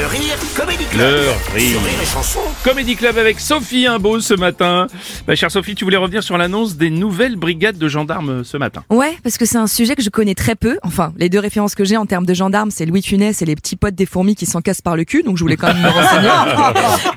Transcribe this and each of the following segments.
Le Rire Comedy Club Le Rire. sur Rire et Chanson. Comédie Club avec Sophie Imbeau ce matin. Bah, chère Sophie, tu voulais revenir sur l'annonce des nouvelles brigades de gendarmes ce matin. Ouais, parce que c'est un sujet que je connais très peu. Enfin, les deux références que j'ai en termes de gendarmes, c'est Louis Funès et les petits potes des fourmis qui s'en cassent par le cul, donc je voulais quand même me renseigner.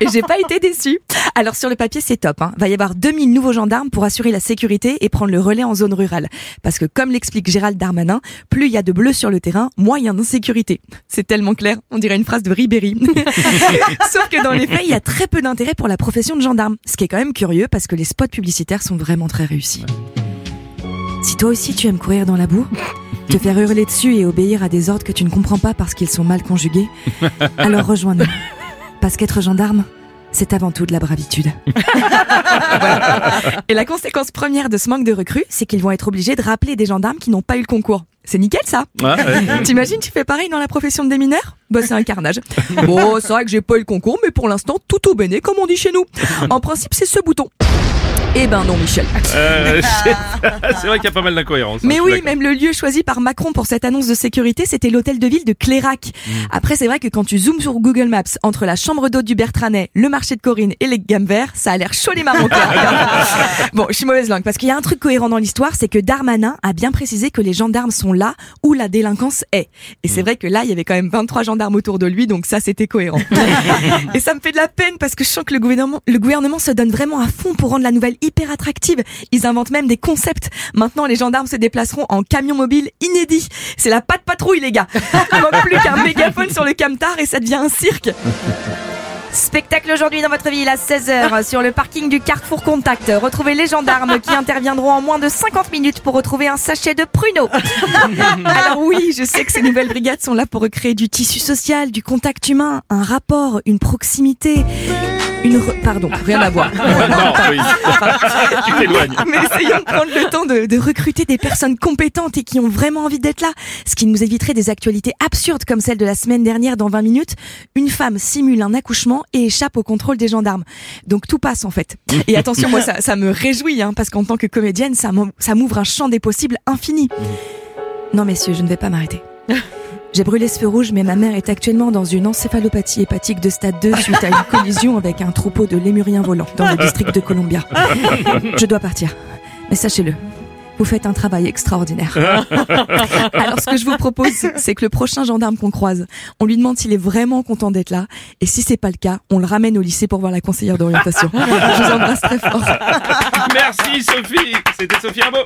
et j'ai pas été déçue. Alors sur le papier, c'est top. Hein. Va y avoir 2000 nouveaux gendarmes pour assurer la sécurité et prendre le relais en zone rurale. Parce que comme l'explique Gérald Darmanin, plus il y a de bleus sur le terrain, moins il y a d'insécurité. C'est tellement clair, on dirait une phrase de Sauf que dans les faits, il y a très peu d'intérêt pour la profession de gendarme. Ce qui est quand même curieux parce que les spots publicitaires sont vraiment très réussis. Si toi aussi tu aimes courir dans la boue, te faire hurler dessus et obéir à des ordres que tu ne comprends pas parce qu'ils sont mal conjugués, alors rejoins-nous. Parce qu'être gendarme, c'est avant tout de la bravitude. Voilà. Et la conséquence première de ce manque de recrues, c'est qu'ils vont être obligés de rappeler des gendarmes qui n'ont pas eu le concours. C'est nickel ça ouais. T'imagines, tu fais pareil dans la profession de démineur Bah c'est un carnage. Bon, c'est vrai que j'ai pas eu le concours, mais pour l'instant, tout au béné, comme on dit chez nous. En principe, c'est ce bouton. Eh ben non, Michel. Euh, c'est vrai qu'il y a pas mal d'incohérences. hein, Mais oui, même le lieu choisi par Macron pour cette annonce de sécurité, c'était l'hôtel de ville de Clérac. Mm. Après, c'est vrai que quand tu zoomes sur Google Maps, entre la chambre d'hôte du Bertranet, le marché de Corinne et les gammes verts, ça a l'air chaud les marrons bon, je suis mauvaise langue parce qu'il y a un truc cohérent dans l'histoire, c'est que Darmanin a bien précisé que les gendarmes sont là où la délinquance est. Et Mm. c'est vrai que là, il y avait quand même 23 gendarmes autour de lui, donc ça, c'était cohérent. et ça me fait de la peine parce que je sens que le gouvernement, le gouvernement se donne vraiment à fond pour rendre la nouvelle hyper attractive. Ils inventent même des concepts. Maintenant, les gendarmes se déplaceront en camion mobile inédit. C'est la patte patrouille, les gars. Il manque plus qu'un mégaphone sur le camtar et ça devient un cirque. Spectacle aujourd'hui dans votre ville à 16h sur le parking du Carrefour Contact. Retrouvez les gendarmes qui interviendront en moins de 50 minutes pour retrouver un sachet de pruneaux. Alors oui, je sais que ces nouvelles brigades sont là pour recréer du tissu social, du contact humain, un rapport, une proximité, une... re- Pardon, rien à voir. non, oui. tu t'éloignes. Mais essayons de prendre le temps de, de recruter des personnes compétentes et qui ont vraiment envie d'être là. Ce qui nous éviterait des actualités absurdes comme celle de la semaine dernière dans 20 minutes. Une femme simule un accouchement et échappe au contrôle des gendarmes. Donc tout passe en fait. Et attention, moi ça, ça me réjouit hein, parce qu'en tant que comédienne, ça m'ouvre un champ des possibles infini. Non messieurs, je ne vais pas m'arrêter. J'ai brûlé ce feu rouge, mais ma mère est actuellement dans une encéphalopathie hépatique de stade 2 suite à une collision avec un troupeau de lémuriens volants dans le district de Columbia. Je dois partir. Mais sachez-le, vous faites un travail extraordinaire. Alors ce que je vous propose, c'est que le prochain gendarme qu'on croise, on lui demande s'il est vraiment content d'être là. Et si c'est pas le cas, on le ramène au lycée pour voir la conseillère d'orientation. Je vous embrasse très fort. Merci Sophie. C'était Sophie Imbeau.